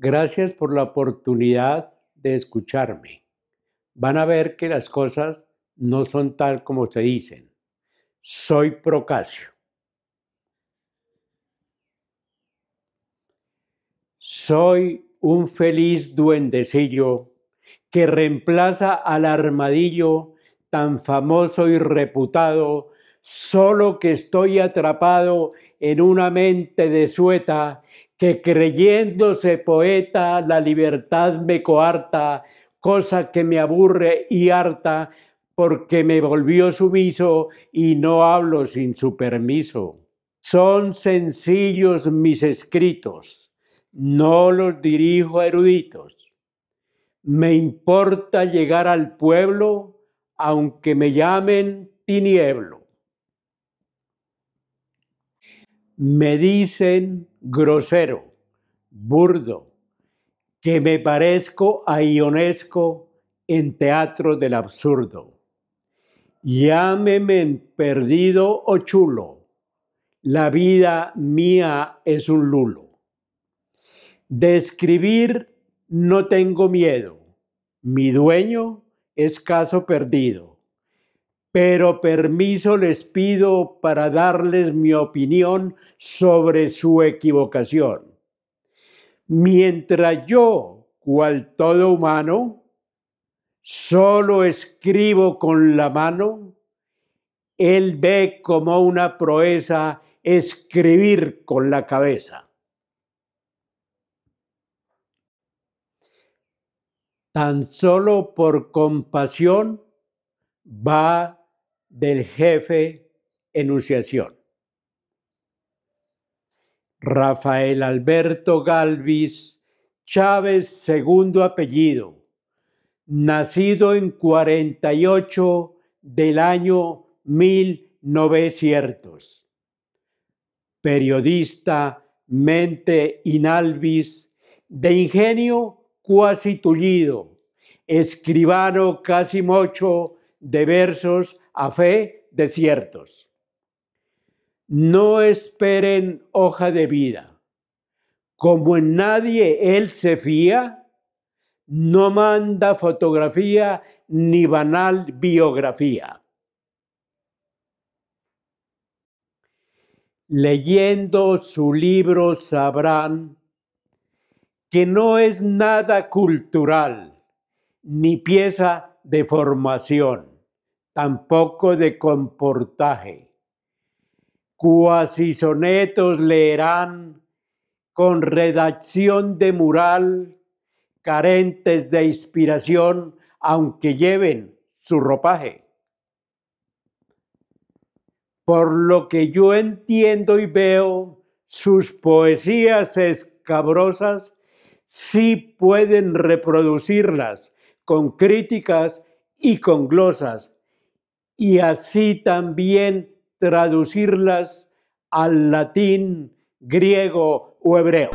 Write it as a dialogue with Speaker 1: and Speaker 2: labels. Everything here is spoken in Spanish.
Speaker 1: Gracias por la oportunidad de escucharme. Van a ver que las cosas no son tal como se dicen. Soy Procasio. Soy un feliz duendecillo que reemplaza al armadillo tan famoso y reputado, solo que estoy atrapado en una mente de sueta que creyéndose poeta la libertad me coarta, cosa que me aburre y harta porque me volvió sumiso y no hablo sin su permiso. Son sencillos mis escritos, no los dirijo a eruditos. Me importa llegar al pueblo aunque me llamen tinieblo. Me dicen grosero, burdo, que me parezco a Ionesco en teatro del absurdo. Llámeme perdido o chulo, la vida mía es un lulo. De escribir no tengo miedo, mi dueño es caso perdido, pero permiso les pido para darles mi opinión sobre su equivocación. Mientras yo, cual todo humano, solo escribo con la mano, él ve como una proeza escribir con la cabeza. Tan solo por compasión va del jefe enunciación. Rafael Alberto Galvis Chávez, segundo apellido, nacido en 48 del año 1900. Periodista, mente inalvis, de ingenio cuasi tullido, escribano casi mocho de versos a fe desiertos. No esperen hoja de vida. Como en nadie él se fía, no manda fotografía ni banal biografía. Leyendo su libro sabrán que no es nada cultural, ni pieza de formación, tampoco de comportaje cuasi sonetos leerán con redacción de mural, carentes de inspiración, aunque lleven su ropaje. Por lo que yo entiendo y veo, sus poesías escabrosas sí pueden reproducirlas con críticas y con glosas, y así también traducirlas al latín, griego o hebreo.